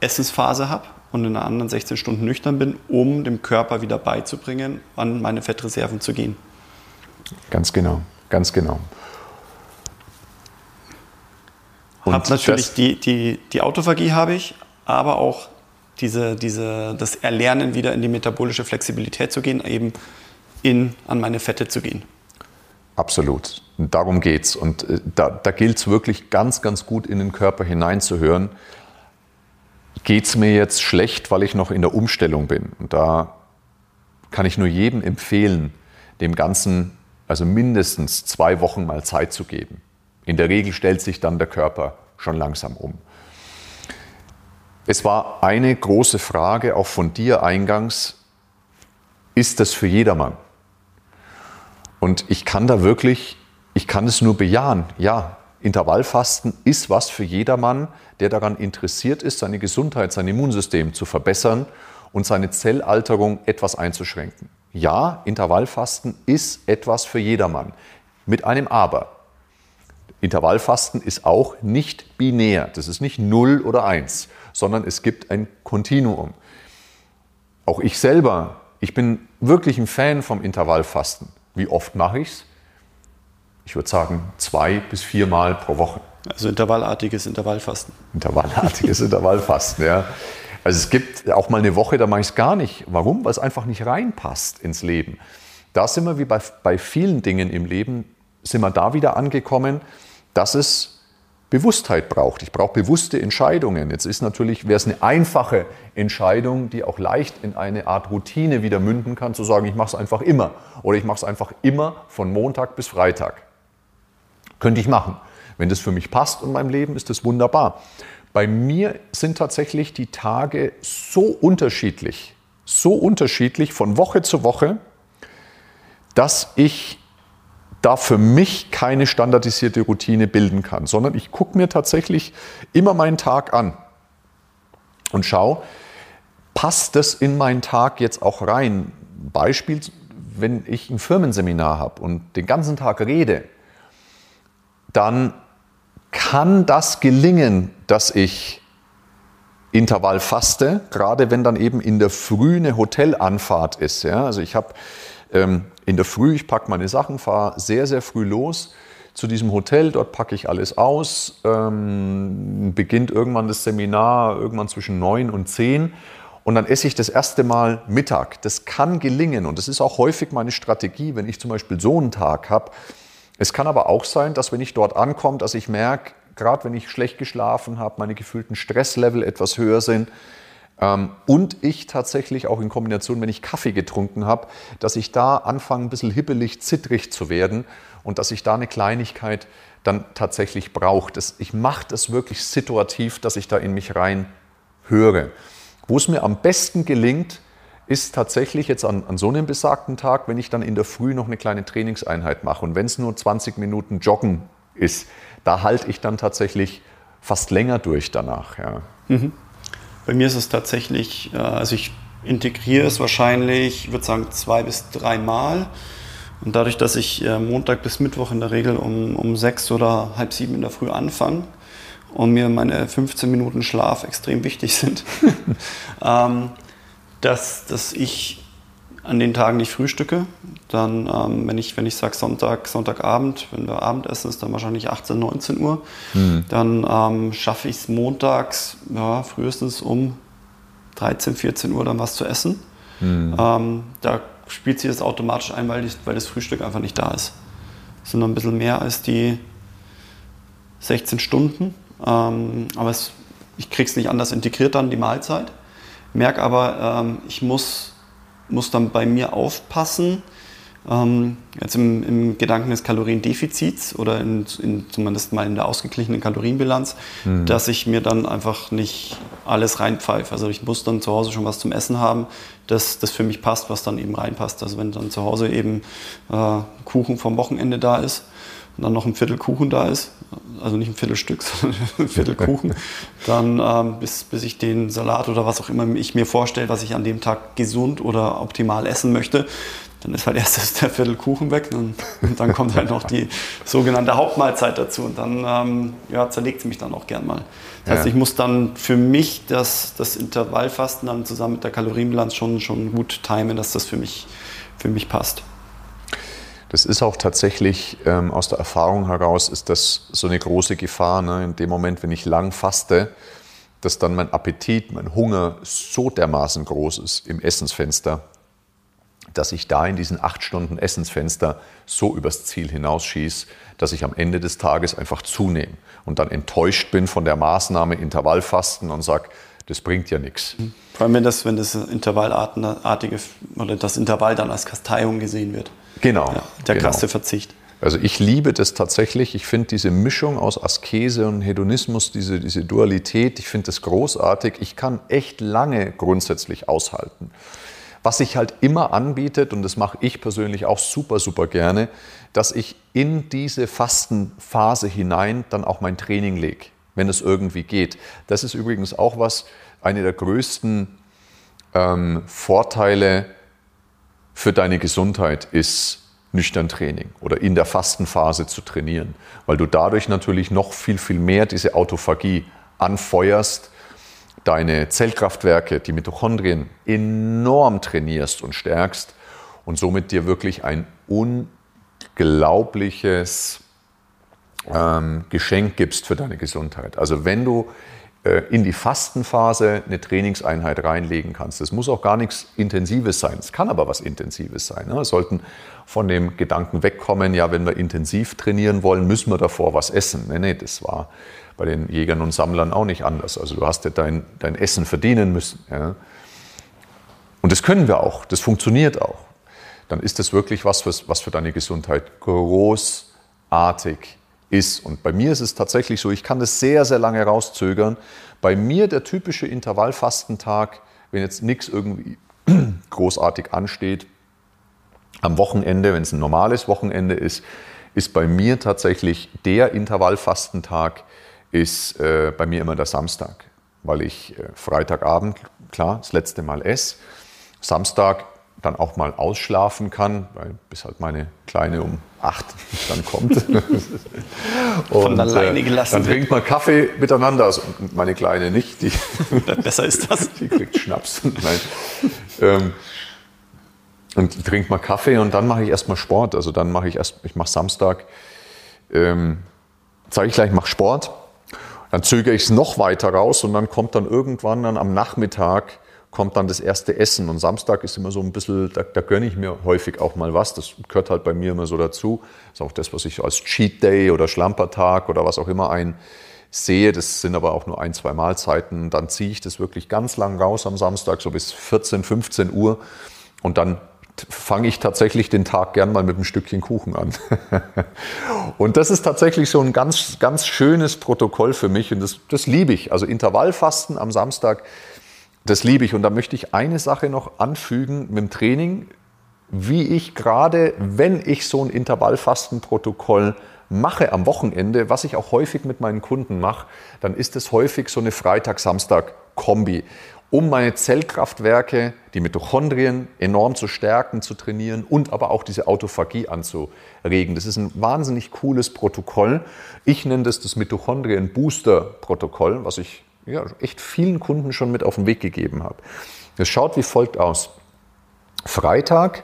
Essensphase habe und in einer anderen 16 Stunden nüchtern bin, um dem Körper wieder beizubringen, an meine Fettreserven zu gehen. Ganz genau, ganz genau. Habe natürlich die, die, die Autophagie habe ich, aber auch diese, diese, das Erlernen wieder in die metabolische Flexibilität zu gehen, eben in, an meine Fette zu gehen. Absolut. Und darum geht es. Und äh, da, da gilt es wirklich ganz, ganz gut in den Körper hineinzuhören. Geht es mir jetzt schlecht, weil ich noch in der Umstellung bin? Und da kann ich nur jedem empfehlen, dem Ganzen also mindestens zwei Wochen mal Zeit zu geben. In der Regel stellt sich dann der Körper schon langsam um. Es war eine große Frage auch von dir eingangs, ist das für jedermann? Und ich kann da wirklich, ich kann es nur bejahen, ja, Intervallfasten ist was für jedermann, der daran interessiert ist, seine Gesundheit, sein Immunsystem zu verbessern und seine Zellalterung etwas einzuschränken. Ja, Intervallfasten ist etwas für jedermann. Mit einem Aber. Intervallfasten ist auch nicht binär. Das ist nicht 0 oder 1, sondern es gibt ein Kontinuum. Auch ich selber, ich bin wirklich ein Fan vom Intervallfasten. Wie oft mache ich es? Ich würde sagen, zwei bis viermal pro Woche. Also intervallartiges Intervallfasten. Intervallartiges Intervallfasten, ja. Also es gibt auch mal eine Woche, da mache ich es gar nicht. Warum? Weil es einfach nicht reinpasst ins Leben. Da sind wir wie bei, bei vielen Dingen im Leben, sind wir da wieder angekommen, dass es Bewusstheit braucht. Ich brauche bewusste Entscheidungen. Jetzt ist natürlich, wäre es eine einfache Entscheidung, die auch leicht in eine Art Routine wieder münden kann, zu sagen, ich mache es einfach immer. Oder ich mache es einfach immer von Montag bis Freitag. Könnte ich machen. Wenn das für mich passt in meinem Leben, ist das wunderbar. Bei mir sind tatsächlich die Tage so unterschiedlich, so unterschiedlich von Woche zu Woche, dass ich da für mich keine standardisierte Routine bilden kann, sondern ich gucke mir tatsächlich immer meinen Tag an und schaue, passt das in meinen Tag jetzt auch rein? Beispiel, wenn ich ein Firmenseminar habe und den ganzen Tag rede, dann kann das gelingen, dass ich Intervall faste, gerade wenn dann eben in der Früh eine Hotelanfahrt ist. Ja? Also ich habe ähm, in der Früh, ich packe meine Sachen, fahre sehr, sehr früh los zu diesem Hotel, dort packe ich alles aus, ähm, beginnt irgendwann das Seminar, irgendwann zwischen neun und zehn und dann esse ich das erste Mal Mittag. Das kann gelingen und das ist auch häufig meine Strategie, wenn ich zum Beispiel so einen Tag habe. Es kann aber auch sein, dass wenn ich dort ankomme, dass ich merke, gerade wenn ich schlecht geschlafen habe, meine gefühlten Stresslevel etwas höher sind, und ich tatsächlich auch in Kombination, wenn ich Kaffee getrunken habe, dass ich da anfange, ein bisschen hippelig, zittrig zu werden und dass ich da eine Kleinigkeit dann tatsächlich brauche. Ich mache das wirklich situativ, dass ich da in mich rein höre. Wo es mir am besten gelingt, ist tatsächlich jetzt an, an, so einem besagten Tag, wenn ich dann in der Früh noch eine kleine Trainingseinheit mache. Und wenn es nur 20 Minuten Joggen ist, da halte ich dann tatsächlich fast länger durch danach. Ja. Mhm. Bei mir ist es tatsächlich, äh, also ich integriere es wahrscheinlich, ich würde sagen, zwei bis dreimal. Und dadurch, dass ich äh, Montag bis Mittwoch in der Regel um, um sechs oder halb sieben in der Früh anfange und mir meine 15 Minuten Schlaf extrem wichtig sind, ähm, dass, dass ich an den Tagen nicht frühstücke. Dann, ähm, wenn ich, wenn ich sage Sonntag, Sonntagabend, wenn wir Abendessen ist, dann wahrscheinlich 18, 19 Uhr. Mhm. Dann ähm, schaffe ich es montags, ja, frühestens um 13, 14 Uhr dann was zu essen. Mhm. Ähm, da spielt sich das automatisch ein, weil, ich, weil das Frühstück einfach nicht da ist. Das sind noch ein bisschen mehr als die 16 Stunden. Ähm, aber es, ich kriege es nicht anders integriert dann, die Mahlzeit. Merke aber, ähm, ich muss muss dann bei mir aufpassen, ähm, jetzt im, im, Gedanken des Kaloriendefizits oder in, in, zumindest mal in der ausgeglichenen Kalorienbilanz, mhm. dass ich mir dann einfach nicht alles reinpfeife. Also ich muss dann zu Hause schon was zum Essen haben, das, das für mich passt, was dann eben reinpasst. Also wenn dann zu Hause eben äh, Kuchen vom Wochenende da ist, und dann noch ein Viertel Kuchen da ist, also nicht ein Viertelstück, sondern ein Viertel Kuchen, dann ähm, bis, bis ich den Salat oder was auch immer ich mir vorstelle, was ich an dem Tag gesund oder optimal essen möchte, dann ist halt erst der Viertel Kuchen weg und, und dann kommt halt noch die sogenannte Hauptmahlzeit dazu und dann ähm, ja, zerlegt sie mich dann auch gern mal. Das heißt, ja. ich muss dann für mich das, das Intervallfasten dann zusammen mit der Kalorienbilanz schon, schon gut timen, dass das für mich, für mich passt. Das ist auch tatsächlich ähm, aus der Erfahrung heraus, ist das so eine große Gefahr. Ne? In dem Moment, wenn ich lang faste, dass dann mein Appetit, mein Hunger so dermaßen groß ist im Essensfenster, dass ich da in diesen acht Stunden Essensfenster so übers Ziel hinausschieße, dass ich am Ende des Tages einfach zunehme und dann enttäuscht bin von der Maßnahme Intervallfasten und sage, das bringt ja nichts. Vor allem, wenn das, wenn das Intervallartige oder das Intervall dann als Kasteiung gesehen wird. Genau. Ja, der genau. krasse Verzicht. Also ich liebe das tatsächlich. Ich finde diese Mischung aus Askese und Hedonismus, diese, diese Dualität, ich finde das großartig. Ich kann echt lange grundsätzlich aushalten. Was sich halt immer anbietet, und das mache ich persönlich auch super, super gerne, dass ich in diese Fastenphase hinein dann auch mein Training lege, wenn es irgendwie geht. Das ist übrigens auch was, eine der größten ähm, Vorteile für deine Gesundheit ist, nüchtern Training oder in der Fastenphase zu trainieren, weil du dadurch natürlich noch viel, viel mehr diese Autophagie anfeuerst, deine Zellkraftwerke, die Mitochondrien enorm trainierst und stärkst und somit dir wirklich ein unglaubliches ähm, Geschenk gibst für deine Gesundheit. Also wenn du in die Fastenphase eine Trainingseinheit reinlegen kannst. Das muss auch gar nichts Intensives sein. Es kann aber was Intensives sein. Ne? Wir sollten von dem Gedanken wegkommen, ja, wenn wir intensiv trainieren wollen, müssen wir davor was essen. Nee, nee, das war bei den Jägern und Sammlern auch nicht anders. Also du hast ja dein, dein Essen verdienen müssen. Ja? Und das können wir auch, das funktioniert auch. Dann ist das wirklich was, was für deine Gesundheit großartig ist. Und bei mir ist es tatsächlich so, ich kann das sehr, sehr lange rauszögern. Bei mir der typische Intervallfastentag, wenn jetzt nichts irgendwie großartig ansteht, am Wochenende, wenn es ein normales Wochenende ist, ist bei mir tatsächlich der Intervallfastentag, ist äh, bei mir immer der Samstag, weil ich äh, Freitagabend, klar, das letzte Mal esse. Samstag dann auch mal ausschlafen kann, weil bis halt meine Kleine um acht dann kommt. und alleine äh, gelassen dann trinkt man Kaffee miteinander, also meine Kleine nicht. Die Besser ist das. Die kriegt Schnaps. Nein. Ähm, und trinkt mal Kaffee und dann mache ich erstmal Sport. Also dann mache ich erst, ich mache Samstag, ähm, zeige ich gleich, ich mache Sport. Dann zögere ich es noch weiter raus und dann kommt dann irgendwann dann am Nachmittag kommt dann das erste Essen. Und Samstag ist immer so ein bisschen, da, da gönne ich mir häufig auch mal was. Das gehört halt bei mir immer so dazu. Das ist auch das, was ich als Cheat Day oder Schlampertag oder was auch immer ein sehe. Das sind aber auch nur ein, zwei Mahlzeiten. Dann ziehe ich das wirklich ganz lang raus am Samstag, so bis 14, 15 Uhr. Und dann fange ich tatsächlich den Tag gern mal mit einem Stückchen Kuchen an. und das ist tatsächlich so ein ganz, ganz schönes Protokoll für mich und das, das liebe ich. Also Intervallfasten am Samstag das liebe ich. Und da möchte ich eine Sache noch anfügen mit dem Training, wie ich gerade, wenn ich so ein Intervallfastenprotokoll mache am Wochenende, was ich auch häufig mit meinen Kunden mache, dann ist es häufig so eine Freitag-Samstag-Kombi, um meine Zellkraftwerke, die Mitochondrien enorm zu stärken, zu trainieren und aber auch diese Autophagie anzuregen. Das ist ein wahnsinnig cooles Protokoll. Ich nenne das das Mitochondrien-Booster-Protokoll, was ich ja, echt vielen Kunden schon mit auf den Weg gegeben habe. Es schaut wie folgt aus. Freitag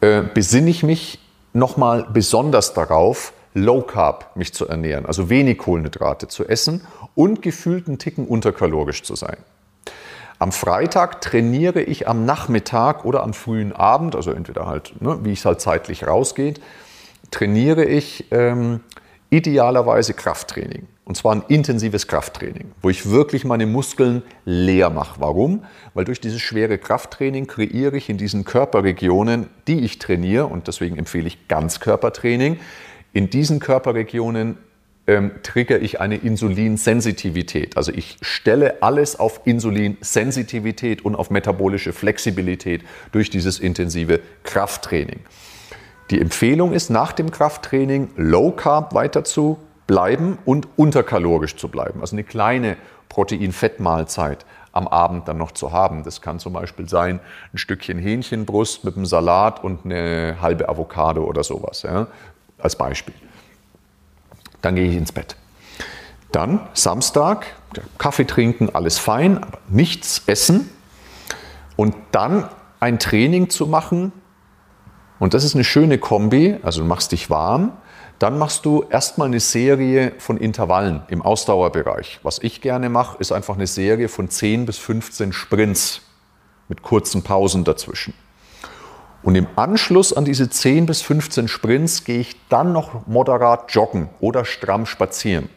äh, besinne ich mich nochmal besonders darauf, Low Carb mich zu ernähren, also wenig Kohlenhydrate zu essen und gefühlten Ticken unterkalorisch zu sein. Am Freitag trainiere ich am Nachmittag oder am frühen Abend, also entweder halt, ne, wie es halt zeitlich rausgeht, trainiere ich ähm, idealerweise Krafttraining. Und zwar ein intensives Krafttraining, wo ich wirklich meine Muskeln leer mache. Warum? Weil durch dieses schwere Krafttraining kreiere ich in diesen Körperregionen, die ich trainiere, und deswegen empfehle ich Ganzkörpertraining, in diesen Körperregionen ähm, trigger ich eine Insulinsensitivität. Also ich stelle alles auf Insulinsensitivität und auf metabolische Flexibilität durch dieses intensive Krafttraining. Die Empfehlung ist, nach dem Krafttraining Low Carb weiter zu bleiben und unterkalorisch zu bleiben. Also eine kleine Protein-Fett-Mahlzeit am Abend dann noch zu haben. Das kann zum Beispiel sein ein Stückchen Hähnchenbrust mit einem Salat und eine halbe Avocado oder sowas, ja, als Beispiel. Dann gehe ich ins Bett. Dann Samstag, Kaffee trinken, alles fein, aber nichts essen. Und dann ein Training zu machen. Und das ist eine schöne Kombi. Also du machst dich warm, dann machst du erstmal eine Serie von Intervallen im Ausdauerbereich. Was ich gerne mache, ist einfach eine Serie von 10 bis 15 Sprints mit kurzen Pausen dazwischen. Und im Anschluss an diese 10 bis 15 Sprints gehe ich dann noch moderat joggen oder stramm spazieren,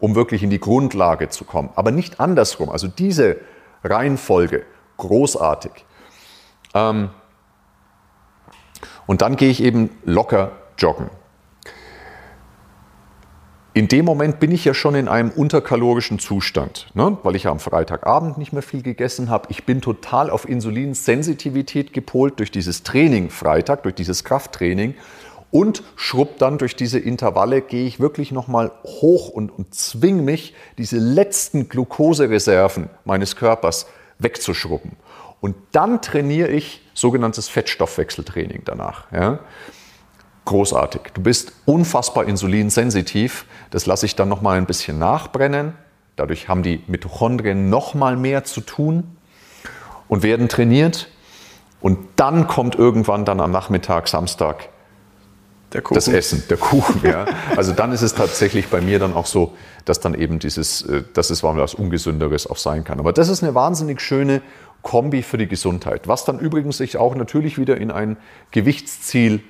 um wirklich in die Grundlage zu kommen. Aber nicht andersrum. Also diese Reihenfolge, großartig. Ähm, und dann gehe ich eben locker joggen. in dem Moment bin ich ja schon in einem unterkalorischen Zustand, ne? weil ich ja am Freitagabend nicht mehr viel gegessen habe. Ich bin total auf Insulinsensitivität gepolt durch dieses Training Freitag, durch dieses Krafttraining und schrubb dann durch diese Intervalle, gehe ich wirklich nochmal hoch und, und zwing mich, diese letzten Glukosereserven meines Körpers wegzuschrubben. Und dann trainiere ich sogenanntes Fettstoffwechseltraining danach. Ja? Großartig. Du bist unfassbar insulinsensitiv. Das lasse ich dann nochmal ein bisschen nachbrennen. Dadurch haben die Mitochondrien nochmal mehr zu tun und werden trainiert. Und dann kommt irgendwann dann am Nachmittag, Samstag, das Essen, der Kuchen. Ja. Also dann ist es tatsächlich bei mir dann auch so, dass dann eben dieses, äh, dass es was Ungesünderes auch sein kann. Aber das ist eine wahnsinnig schöne Kombi für die Gesundheit, was dann übrigens sich auch natürlich wieder in ein Gewichtsziel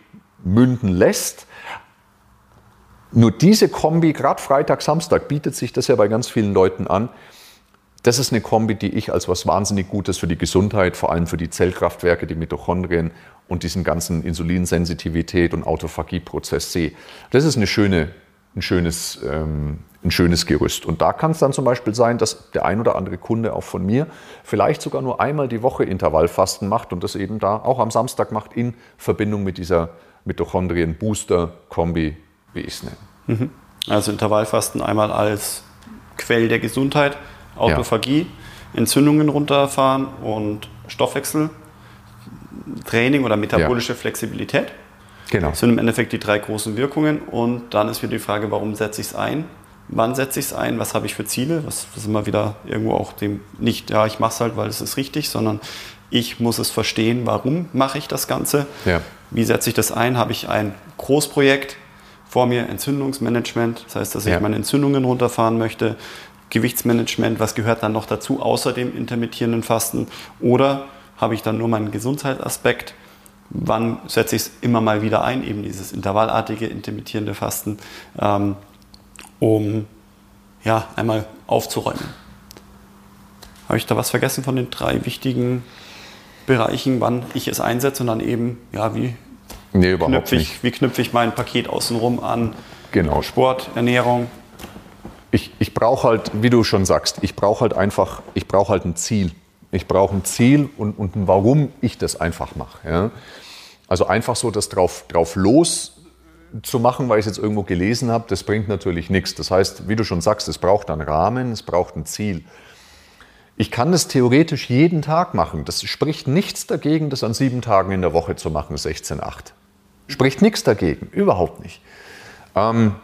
münden lässt. Nur diese Kombi, gerade Freitag, Samstag, bietet sich das ja bei ganz vielen Leuten an. Das ist eine Kombi, die ich als was wahnsinnig Gutes für die Gesundheit, vor allem für die Zellkraftwerke, die Mitochondrien und diesen ganzen Insulinsensitivität und Autophagieprozess sehe. Das ist eine schöne, ein, schönes, ähm, ein schönes Gerüst. Und da kann es dann zum Beispiel sein, dass der ein oder andere Kunde auch von mir vielleicht sogar nur einmal die Woche Intervallfasten macht und das eben da auch am Samstag macht in Verbindung mit dieser Mitochondrien-Booster-Kombi, wie ich es nenne. Mhm. Also Intervallfasten einmal als Quell der Gesundheit, Autophagie, ja. Entzündungen runterfahren und Stoffwechseltraining oder metabolische ja. Flexibilität. Genau. Das sind im Endeffekt die drei großen Wirkungen. Und dann ist wieder die Frage, warum setze ich es ein? Wann setze ich es ein? Was habe ich für Ziele? Was, was immer wieder irgendwo auch dem nicht, ja, ich mache es halt, weil es ist richtig, sondern ich muss es verstehen, warum mache ich das Ganze. Ja. Wie setze ich das ein? Habe ich ein Großprojekt vor mir, Entzündungsmanagement, das heißt, dass ich ja. meine Entzündungen runterfahren möchte, Gewichtsmanagement, was gehört dann noch dazu, außer dem intermittierenden Fasten? Oder habe ich dann nur meinen Gesundheitsaspekt? Wann setze ich es immer mal wieder ein, eben dieses intervallartige, intermittierende Fasten, ähm, um ja, einmal aufzuräumen? Habe ich da was vergessen von den drei wichtigen Bereichen, wann ich es einsetze und dann eben, ja, wie, nee, knüpfe, ich, wie knüpfe ich mein Paket außenrum an? Genau. Sport, Ernährung. Ich, ich brauche halt, wie du schon sagst, ich brauche halt einfach, ich brauche halt ein Ziel. Ich brauche ein Ziel und, und ein Warum ich das einfach mache. Ja? Also einfach so das drauf, drauf los zu machen, weil ich es jetzt irgendwo gelesen habe, das bringt natürlich nichts. Das heißt, wie du schon sagst, es braucht einen Rahmen, es braucht ein Ziel. Ich kann das theoretisch jeden Tag machen. Das spricht nichts dagegen, das an sieben Tagen in der Woche zu machen, 16,8. Spricht nichts dagegen, überhaupt nicht. Ähm,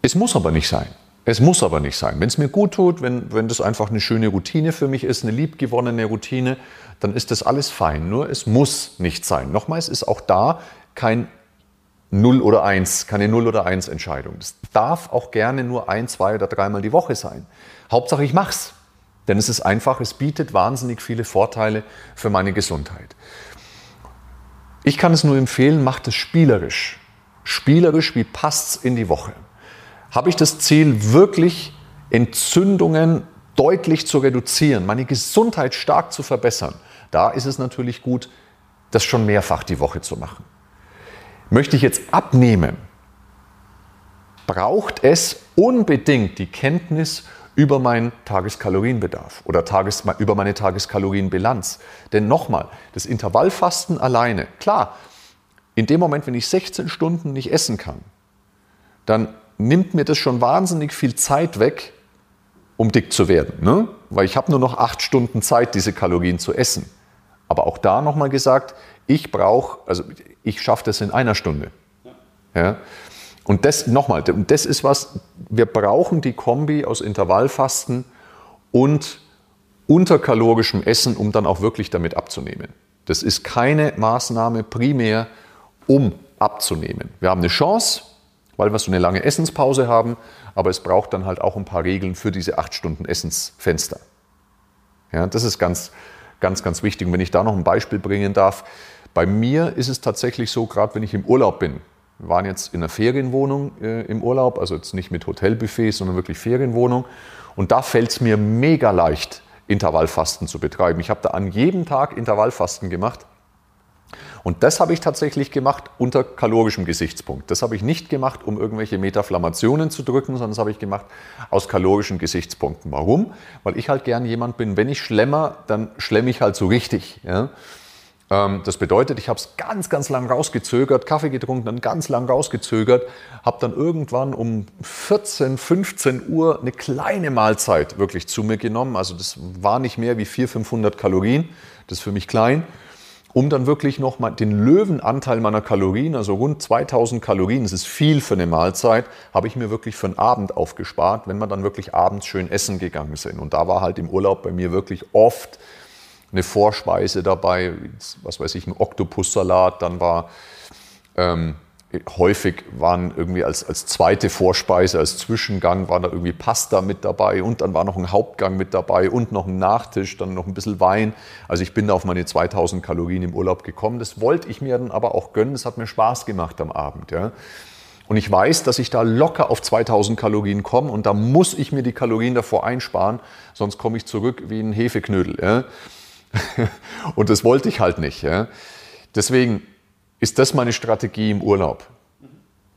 es muss aber nicht sein. Es muss aber nicht sein. Wenn es mir gut tut, wenn, wenn das einfach eine schöne Routine für mich ist, eine liebgewonnene Routine, dann ist das alles fein. Nur es muss nicht sein. Nochmals ist auch da kein 0 oder 1, keine 0 oder 1 Entscheidung. Das darf auch gerne nur ein, zwei oder dreimal die Woche sein. Hauptsache ich mach's. Denn es ist einfach, es bietet wahnsinnig viele Vorteile für meine Gesundheit. Ich kann es nur empfehlen, macht es spielerisch. Spielerisch, wie passt's in die Woche? Habe ich das Ziel, wirklich Entzündungen deutlich zu reduzieren, meine Gesundheit stark zu verbessern? Da ist es natürlich gut, das schon mehrfach die Woche zu machen. Möchte ich jetzt abnehmen, braucht es unbedingt die Kenntnis über meinen Tageskalorienbedarf oder Tages, über meine Tageskalorienbilanz. Denn nochmal, das Intervallfasten alleine, klar, in dem Moment, wenn ich 16 Stunden nicht essen kann, dann nimmt mir das schon wahnsinnig viel Zeit weg, um dick zu werden. Ne? Weil ich habe nur noch acht Stunden Zeit, diese Kalorien zu essen. Aber auch da nochmal gesagt, ich brauche, also ich schaffe das in einer Stunde. Ja? Und das nochmal, das ist was, wir brauchen die Kombi aus Intervallfasten und unterkalorischem Essen, um dann auch wirklich damit abzunehmen. Das ist keine Maßnahme primär, um abzunehmen. Wir haben eine Chance, weil wir so eine lange Essenspause haben, aber es braucht dann halt auch ein paar Regeln für diese acht Stunden Essensfenster. Ja, das ist ganz, ganz, ganz wichtig. Und wenn ich da noch ein Beispiel bringen darf, bei mir ist es tatsächlich so, gerade wenn ich im Urlaub bin, wir waren jetzt in einer Ferienwohnung äh, im Urlaub, also jetzt nicht mit Hotelbuffet, sondern wirklich Ferienwohnung. Und da fällt es mir mega leicht, Intervallfasten zu betreiben. Ich habe da an jedem Tag Intervallfasten gemacht. Und das habe ich tatsächlich gemacht unter kalorischem Gesichtspunkt. Das habe ich nicht gemacht, um irgendwelche Metaflammationen zu drücken, sondern das habe ich gemacht aus kalorischen Gesichtspunkten. Warum? Weil ich halt gern jemand bin, wenn ich schlemmer, dann schlemme ich halt so richtig. Ja? Ähm, das bedeutet, ich habe es ganz, ganz lang rausgezögert, Kaffee getrunken, dann ganz lang rausgezögert, habe dann irgendwann um 14, 15 Uhr eine kleine Mahlzeit wirklich zu mir genommen. Also das war nicht mehr wie 400, 500 Kalorien, das ist für mich klein um dann wirklich noch mal den Löwenanteil meiner Kalorien, also rund 2000 Kalorien, das ist viel für eine Mahlzeit, habe ich mir wirklich für einen Abend aufgespart, wenn wir dann wirklich abends schön essen gegangen sind. Und da war halt im Urlaub bei mir wirklich oft eine Vorspeise dabei, was weiß ich, ein Oktopussalat, dann war ähm, häufig waren irgendwie als, als zweite Vorspeise, als Zwischengang war da irgendwie Pasta mit dabei und dann war noch ein Hauptgang mit dabei und noch ein Nachtisch, dann noch ein bisschen Wein. Also ich bin da auf meine 2000 Kalorien im Urlaub gekommen. Das wollte ich mir dann aber auch gönnen. Das hat mir Spaß gemacht am Abend. Ja. Und ich weiß, dass ich da locker auf 2000 Kalorien komme und da muss ich mir die Kalorien davor einsparen, sonst komme ich zurück wie ein Hefeknödel. Ja. Und das wollte ich halt nicht. Ja. Deswegen ist das meine Strategie im Urlaub.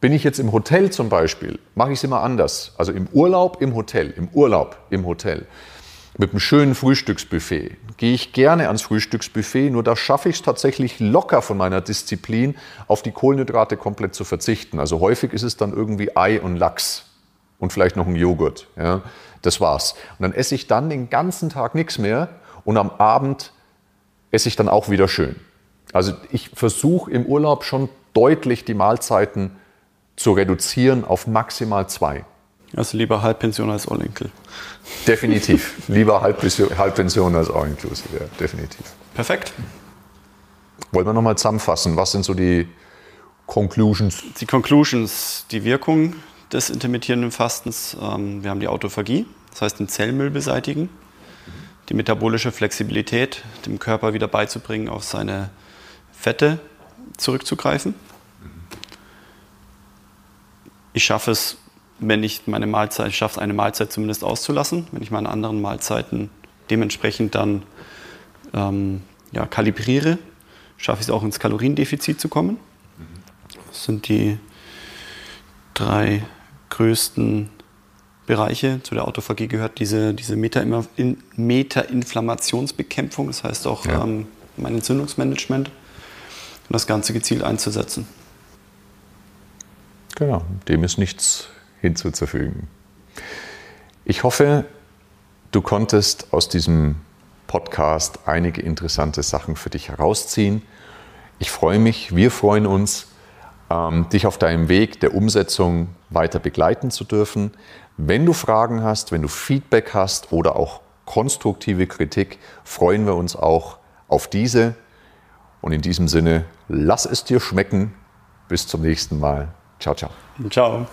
Bin ich jetzt im Hotel zum Beispiel, mache ich es immer anders. Also im Urlaub im Hotel, im Urlaub im Hotel. Mit einem schönen Frühstücksbuffet. Gehe ich gerne ans Frühstücksbuffet, nur da schaffe ich es tatsächlich locker von meiner Disziplin, auf die Kohlenhydrate komplett zu verzichten. Also häufig ist es dann irgendwie Ei und Lachs und vielleicht noch ein Joghurt. Ja, das war's. Und dann esse ich dann den ganzen Tag nichts mehr und am Abend esse ich dann auch wieder schön. Also ich versuche im Urlaub schon deutlich die Mahlzeiten zu reduzieren auf maximal zwei. Also lieber Halbpension als All-Inclusive. Definitiv. lieber Halbpension, Halbpension als All-Inclusive, ja, definitiv. Perfekt. Wollen wir nochmal zusammenfassen? Was sind so die Conclusions? Die Conclusions, die Wirkung des intermittierenden Fastens. Ähm, wir haben die Autophagie, das heißt den Zellmüll beseitigen die metabolische Flexibilität dem Körper wieder beizubringen, auf seine Fette zurückzugreifen. Ich schaffe es, wenn ich meine Mahlzeit, ich schaffe es, eine Mahlzeit zumindest auszulassen, wenn ich meine anderen Mahlzeiten dementsprechend dann ähm, ja, kalibriere, schaffe ich es auch ins Kaloriendefizit zu kommen. Das sind die drei größten Bereiche. Zu der Autophagie gehört diese, diese Meta-Inflammationsbekämpfung, das heißt auch ja. ähm, mein Entzündungsmanagement und das Ganze gezielt einzusetzen. Genau, dem ist nichts hinzuzufügen. Ich hoffe, du konntest aus diesem Podcast einige interessante Sachen für dich herausziehen. Ich freue mich, wir freuen uns, ähm, dich auf deinem Weg der Umsetzung weiter begleiten zu dürfen. Wenn du Fragen hast, wenn du Feedback hast oder auch konstruktive Kritik, freuen wir uns auch auf diese. Und in diesem Sinne, Lass es dir schmecken. Bis zum nächsten Mal. Ciao, ciao. Ciao.